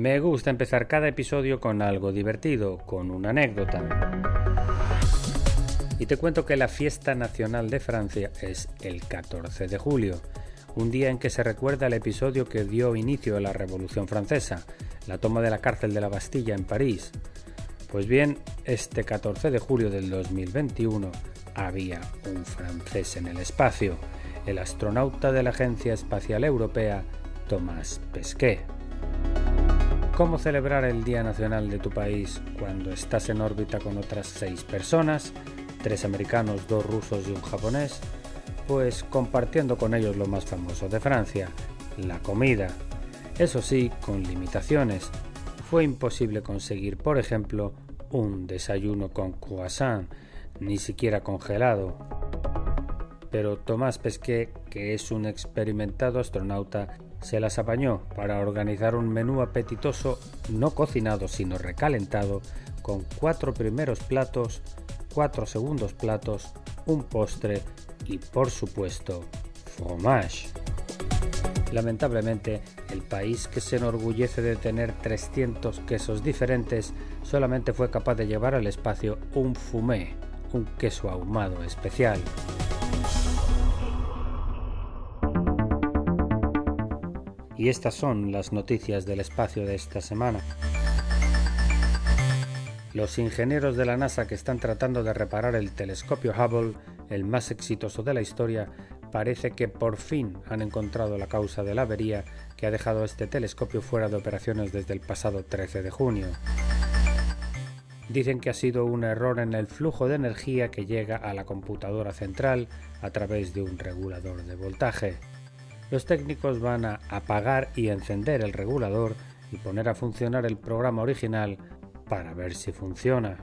Me gusta empezar cada episodio con algo divertido, con una anécdota. Y te cuento que la fiesta nacional de Francia es el 14 de julio, un día en que se recuerda el episodio que dio inicio a la Revolución Francesa, la toma de la cárcel de la Bastilla en París. Pues bien, este 14 de julio del 2021 había un francés en el espacio, el astronauta de la Agencia Espacial Europea, Thomas Pesquet. ¿Cómo celebrar el Día Nacional de tu país cuando estás en órbita con otras seis personas, tres americanos, dos rusos y un japonés? Pues compartiendo con ellos lo más famoso de Francia, la comida. Eso sí, con limitaciones. Fue imposible conseguir, por ejemplo, un desayuno con croissant, ni siquiera congelado. Pero Tomás Pesquet, que es un experimentado astronauta, se las apañó para organizar un menú apetitoso no cocinado sino recalentado con cuatro primeros platos, cuatro segundos platos, un postre y por supuesto fromage. Lamentablemente, el país que se enorgullece de tener 300 quesos diferentes solamente fue capaz de llevar al espacio un fumé, un queso ahumado especial. Y estas son las noticias del espacio de esta semana. Los ingenieros de la NASA que están tratando de reparar el telescopio Hubble, el más exitoso de la historia, parece que por fin han encontrado la causa de la avería que ha dejado este telescopio fuera de operaciones desde el pasado 13 de junio. Dicen que ha sido un error en el flujo de energía que llega a la computadora central a través de un regulador de voltaje los técnicos van a apagar y encender el regulador y poner a funcionar el programa original para ver si funciona.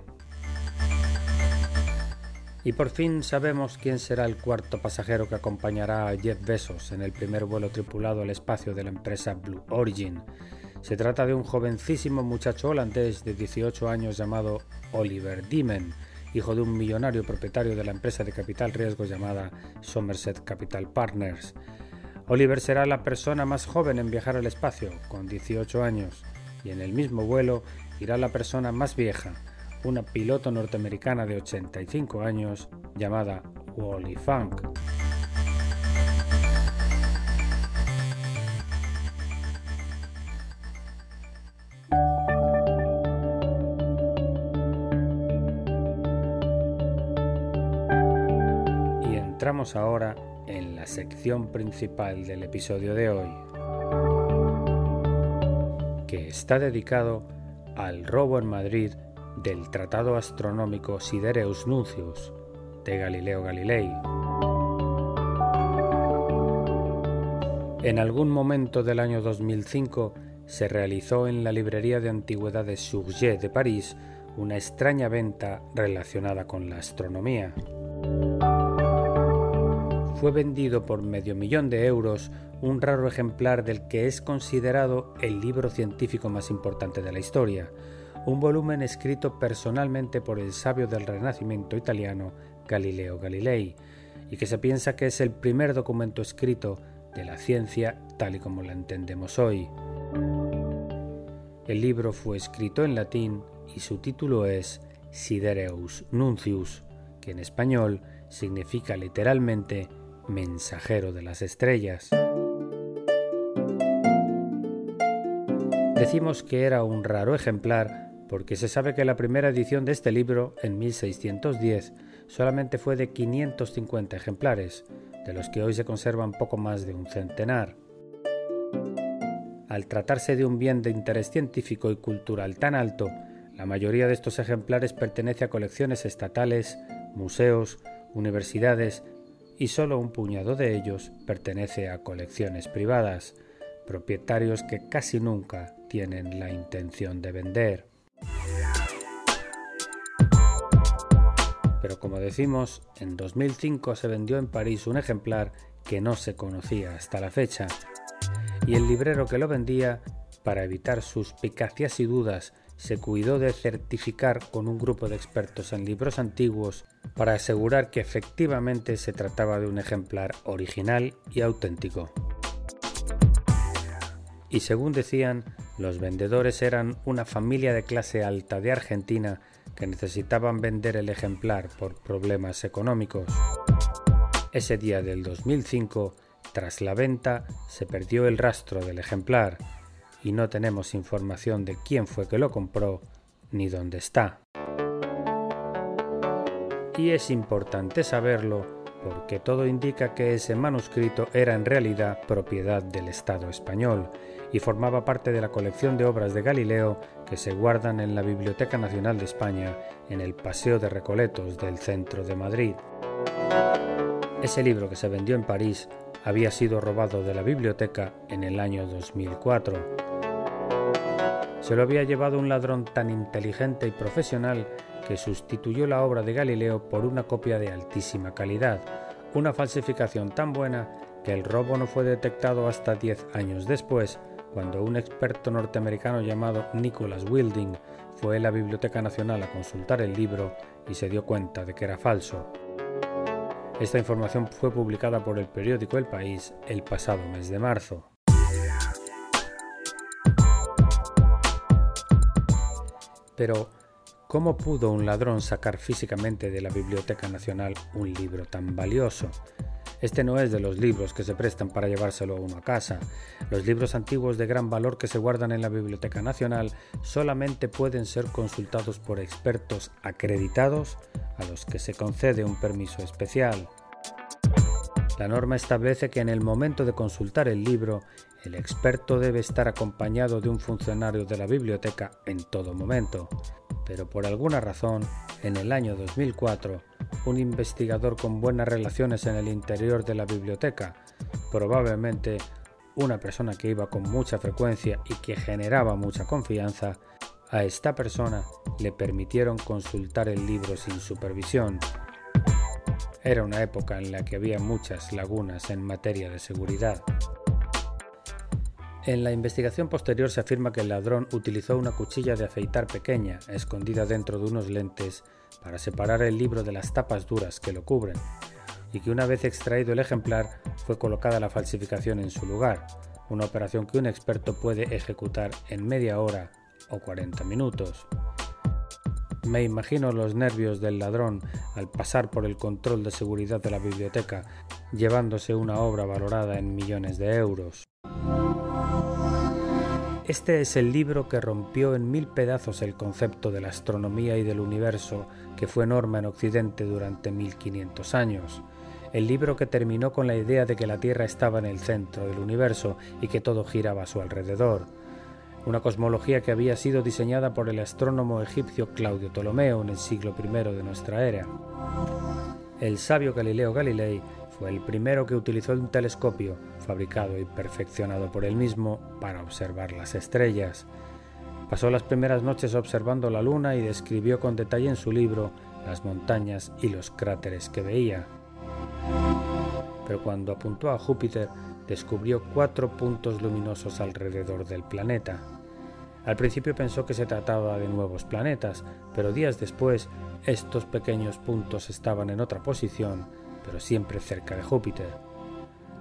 Y por fin sabemos quién será el cuarto pasajero que acompañará a Jeff Bezos en el primer vuelo tripulado al espacio de la empresa Blue Origin. Se trata de un jovencísimo muchacho holandés de 18 años llamado Oliver Diemen, hijo de un millonario propietario de la empresa de capital riesgo llamada Somerset Capital Partners. Oliver será la persona más joven en viajar al espacio, con 18 años, y en el mismo vuelo irá la persona más vieja, una piloto norteamericana de 85 años llamada Wally Funk. Y entramos ahora sección principal del episodio de hoy, que está dedicado al robo en Madrid del Tratado Astronómico Sidereus Nuncius de Galileo Galilei. En algún momento del año 2005 se realizó en la librería de antigüedades Surget de París una extraña venta relacionada con la astronomía fue vendido por medio millón de euros un raro ejemplar del que es considerado el libro científico más importante de la historia, un volumen escrito personalmente por el sabio del Renacimiento italiano Galileo Galilei, y que se piensa que es el primer documento escrito de la ciencia tal y como la entendemos hoy. El libro fue escrito en latín y su título es Sidereus Nuncius, que en español significa literalmente Mensajero de las Estrellas. Decimos que era un raro ejemplar porque se sabe que la primera edición de este libro, en 1610, solamente fue de 550 ejemplares, de los que hoy se conservan poco más de un centenar. Al tratarse de un bien de interés científico y cultural tan alto, la mayoría de estos ejemplares pertenece a colecciones estatales, museos, universidades y solo un puñado de ellos pertenece a colecciones privadas, propietarios que casi nunca tienen la intención de vender. Pero como decimos, en 2005 se vendió en París un ejemplar que no se conocía hasta la fecha, y el librero que lo vendía, para evitar suspicacias y dudas, se cuidó de certificar con un grupo de expertos en libros antiguos para asegurar que efectivamente se trataba de un ejemplar original y auténtico. Y según decían, los vendedores eran una familia de clase alta de Argentina que necesitaban vender el ejemplar por problemas económicos. Ese día del 2005, tras la venta, se perdió el rastro del ejemplar y no tenemos información de quién fue que lo compró ni dónde está. Y es importante saberlo porque todo indica que ese manuscrito era en realidad propiedad del Estado español y formaba parte de la colección de obras de Galileo que se guardan en la Biblioteca Nacional de España en el Paseo de Recoletos del centro de Madrid. Ese libro que se vendió en París había sido robado de la biblioteca en el año 2004. Se lo había llevado un ladrón tan inteligente y profesional que sustituyó la obra de Galileo por una copia de altísima calidad, una falsificación tan buena que el robo no fue detectado hasta 10 años después cuando un experto norteamericano llamado Nicholas Wilding fue a la Biblioteca Nacional a consultar el libro y se dio cuenta de que era falso. Esta información fue publicada por el periódico El País el pasado mes de marzo. Pero, ¿cómo pudo un ladrón sacar físicamente de la Biblioteca Nacional un libro tan valioso? Este no es de los libros que se prestan para llevárselo a uno a casa. Los libros antiguos de gran valor que se guardan en la Biblioteca Nacional solamente pueden ser consultados por expertos acreditados a los que se concede un permiso especial. La norma establece que en el momento de consultar el libro, el experto debe estar acompañado de un funcionario de la biblioteca en todo momento. Pero por alguna razón, en el año 2004, un investigador con buenas relaciones en el interior de la biblioteca, probablemente una persona que iba con mucha frecuencia y que generaba mucha confianza, a esta persona le permitieron consultar el libro sin supervisión. Era una época en la que había muchas lagunas en materia de seguridad. En la investigación posterior se afirma que el ladrón utilizó una cuchilla de afeitar pequeña, escondida dentro de unos lentes, para separar el libro de las tapas duras que lo cubren, y que una vez extraído el ejemplar fue colocada la falsificación en su lugar, una operación que un experto puede ejecutar en media hora o 40 minutos. Me imagino los nervios del ladrón al pasar por el control de seguridad de la biblioteca, llevándose una obra valorada en millones de euros. Este es el libro que rompió en mil pedazos el concepto de la astronomía y del universo que fue norma en Occidente durante 1500 años. El libro que terminó con la idea de que la Tierra estaba en el centro del universo y que todo giraba a su alrededor. Una cosmología que había sido diseñada por el astrónomo egipcio Claudio Ptolomeo en el siglo I de nuestra era. El sabio Galileo Galilei fue el primero que utilizó un telescopio, fabricado y perfeccionado por él mismo, para observar las estrellas. Pasó las primeras noches observando la luna y describió con detalle en su libro las montañas y los cráteres que veía. Pero cuando apuntó a Júpiter, descubrió cuatro puntos luminosos alrededor del planeta. Al principio pensó que se trataba de nuevos planetas, pero días después estos pequeños puntos estaban en otra posición pero siempre cerca de Júpiter.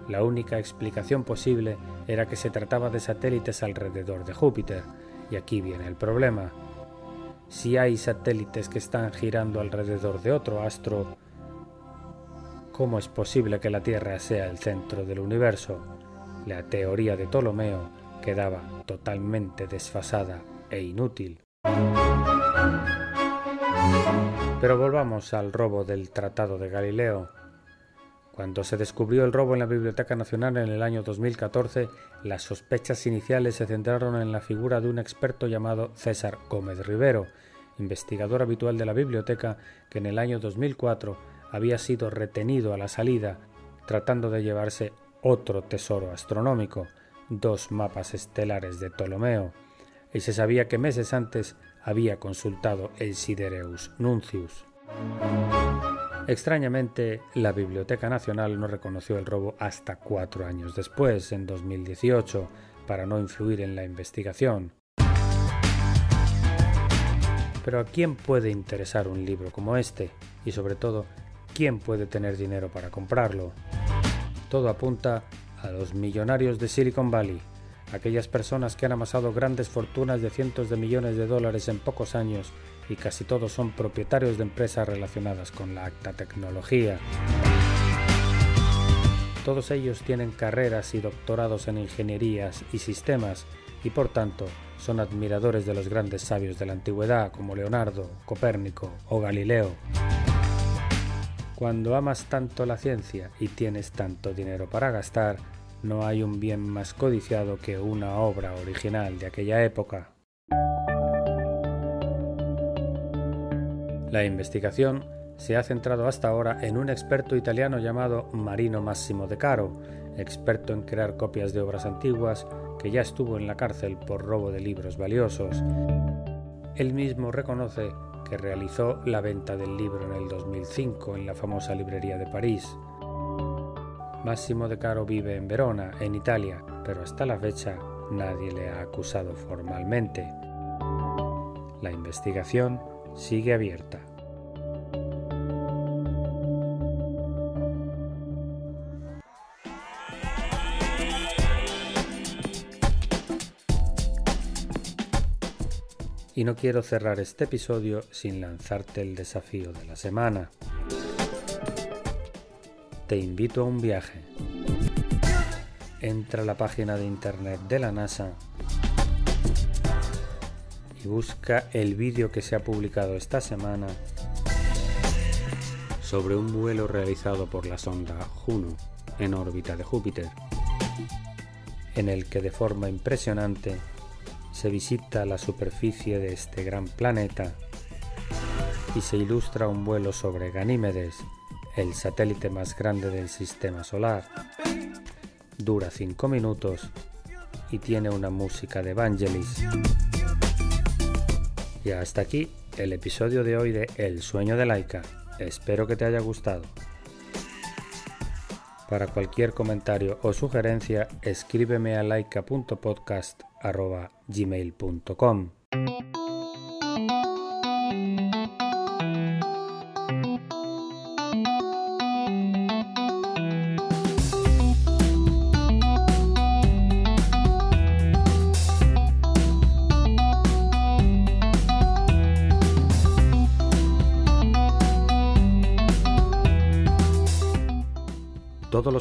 La única explicación posible era que se trataba de satélites alrededor de Júpiter, y aquí viene el problema. Si hay satélites que están girando alrededor de otro astro, ¿Cómo es posible que la Tierra sea el centro del universo? La teoría de Ptolomeo quedaba totalmente desfasada e inútil. Pero volvamos al robo del Tratado de Galileo. Cuando se descubrió el robo en la Biblioteca Nacional en el año 2014, las sospechas iniciales se centraron en la figura de un experto llamado César Gómez Rivero, investigador habitual de la biblioteca que en el año 2004 había sido retenido a la salida tratando de llevarse otro tesoro astronómico, dos mapas estelares de Ptolomeo, y se sabía que meses antes había consultado el Sidereus Nuncius. Extrañamente, la Biblioteca Nacional no reconoció el robo hasta cuatro años después, en 2018, para no influir en la investigación. Pero ¿a quién puede interesar un libro como este? Y sobre todo, ¿quién puede tener dinero para comprarlo? Todo apunta a los millonarios de Silicon Valley, aquellas personas que han amasado grandes fortunas de cientos de millones de dólares en pocos años y casi todos son propietarios de empresas relacionadas con la alta tecnología. Todos ellos tienen carreras y doctorados en ingenierías y sistemas y por tanto son admiradores de los grandes sabios de la antigüedad como Leonardo, Copérnico o Galileo. Cuando amas tanto la ciencia y tienes tanto dinero para gastar, no hay un bien más codiciado que una obra original de aquella época. La investigación se ha centrado hasta ahora en un experto italiano llamado Marino Massimo De Caro, experto en crear copias de obras antiguas, que ya estuvo en la cárcel por robo de libros valiosos. Él mismo reconoce que realizó la venta del libro en el 2005 en la famosa librería de París. Massimo De Caro vive en Verona, en Italia, pero hasta la fecha nadie le ha acusado formalmente. La investigación sigue abierta. Y no quiero cerrar este episodio sin lanzarte el desafío de la semana. Te invito a un viaje. Entra a la página de internet de la NASA busca el vídeo que se ha publicado esta semana sobre un vuelo realizado por la sonda Juno en órbita de Júpiter, en el que de forma impresionante se visita la superficie de este gran planeta y se ilustra un vuelo sobre Ganímedes, el satélite más grande del sistema solar. Dura 5 minutos y tiene una música de Vangelis. Y hasta aquí el episodio de hoy de El sueño de Laika. Espero que te haya gustado. Para cualquier comentario o sugerencia, escríbeme a laika.podcast.gmail.com.